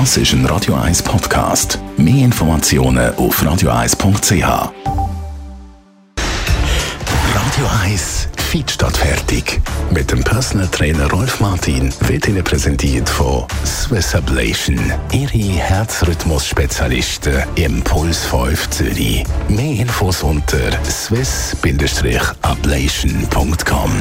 Das ist ein Radio 1 Podcast. Mehr Informationen auf radio1.ch. Radio 1 Feed statt fertig. Mit dem Personal Trainer Rolf Martin wird Ihnen präsentiert von Swiss Ablation. Ihre Herzrhythmus-Spezialisten im Puls 5 Zürich. Mehr Infos unter swiss-ablation.com.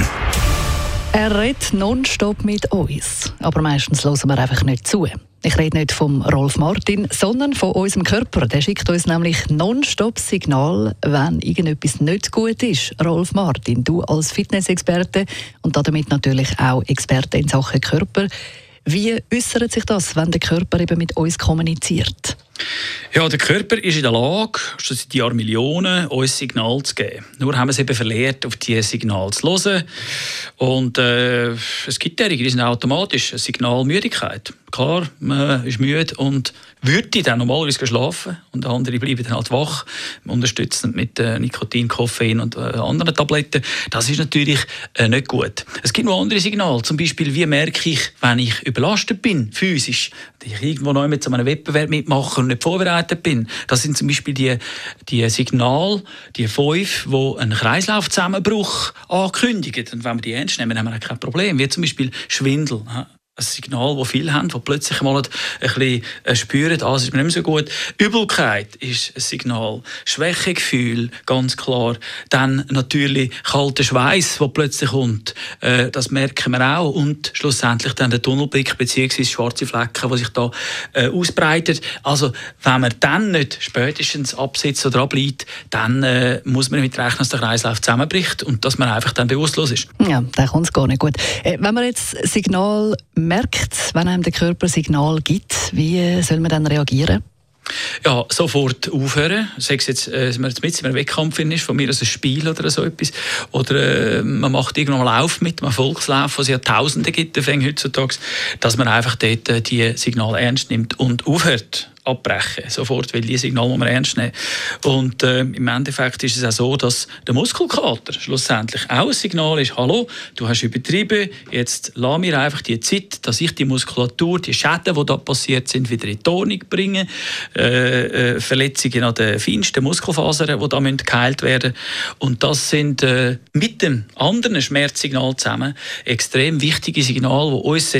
Er redet nonstop mit uns, aber meistens hören wir einfach nicht zu. Ich rede nicht vom Rolf Martin, sondern von unserem Körper. Der schickt uns nämlich nonstop Signal, wenn irgendetwas nicht gut ist. Rolf Martin, du als Fitnessexperte und damit natürlich auch Experte in Sachen Körper. Wie äußert sich das, wenn der Körper eben mit uns kommuniziert? Ja, der Körper ist in der Lage, schon seit Jahrmillionen uns Signal zu geben. Nur haben wir es eben verlehrt, auf diese Signal zu hören. Und äh, es gibt derige, die sind automatisch eine Signalmüdigkeit. Klar, man ist müde und würde dann normalerweise schlafen und andere bleiben dann halt wach, unterstützend mit äh, Nikotin, Koffein und äh, anderen Tabletten. Das ist natürlich äh, nicht gut. Es gibt noch andere Signale, zum Beispiel, wie merke ich, wenn ich überlastet bin, physisch, wenn ich irgendwo neu mit so einem Wettbewerb mitmache und nicht vorbereitet bin. Das sind zum Beispiel die, die Signale, die fünf, die einen Kreislaufzusammenbruch ankündigen. Und wenn wir die ernst nehmen, haben wir kein Problem. Wie zum Beispiel Schwindel ein Signal, das viele haben, die plötzlich mal ein bisschen äh, spüren, ah, es ist mir nicht mehr so gut. Übelkeit ist ein Signal. Schwächegefühl, ganz klar. Dann natürlich kalter Schweiß, der plötzlich kommt. Äh, das merken wir auch. Und schlussendlich dann der Tunnelblick bzw. schwarze Flecken, die sich da äh, ausbreitet. Also, wenn man dann nicht spätestens absitzt oder abliegt, dann muss man damit rechnen, dass der Kreislauf zusammenbricht und dass man einfach dann bewusstlos ist. Ja, da kommt es gar nicht gut. Wenn man jetzt Signal merkt, wenn einem der Körper Signal gibt, wie soll man dann reagieren? Ja, sofort aufhören. Sei es jetzt, äh, man jetzt mit in einem Wettkampf ist, von mir aus ein Spiel oder so etwas. Oder äh, man macht irgendwann mal Lauf mit, einem Volkslauf, was es ja Tausende gibt, heutzutage, dass man einfach dort äh, die Signale ernst nimmt und aufhört abbrechen, sofort, weil die Signal muss man ernst nehmen. Und äh, im Endeffekt ist es auch so, dass der Muskelkater schlussendlich auch ein Signal ist, hallo, du hast übertrieben, jetzt lass mir einfach die Zeit, dass ich die Muskulatur, die Schäden, die da passiert sind, wieder in die Ordnung bringe, äh, äh, Verletzungen an den feinsten Muskelfasern, die da müssen geheilt werden Und das sind äh, mit dem anderen Schmerzsignal zusammen extrem wichtige Signale, die uns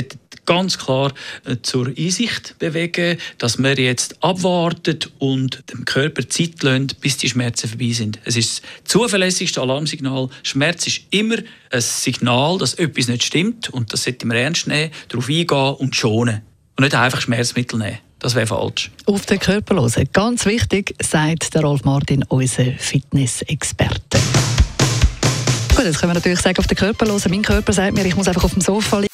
ganz klar äh, zur Einsicht bewegen, dass wir jetzt abwartet und dem Körper Zeit lassen, bis die Schmerzen vorbei sind. Es ist das zuverlässigste Alarmsignal. Schmerz ist immer ein Signal, dass etwas nicht stimmt und das sollte man ernst nehmen, darauf eingehen und schonen. Und nicht einfach Schmerzmittel nehmen. Das wäre falsch. Auf den Körper hören. Ganz wichtig, sagt der Rolf Martin, unser Fitness-Experte. Gut, jetzt können wir natürlich sagen, auf den Körper hören. Mein Körper sagt mir, ich muss einfach auf dem Sofa liegen.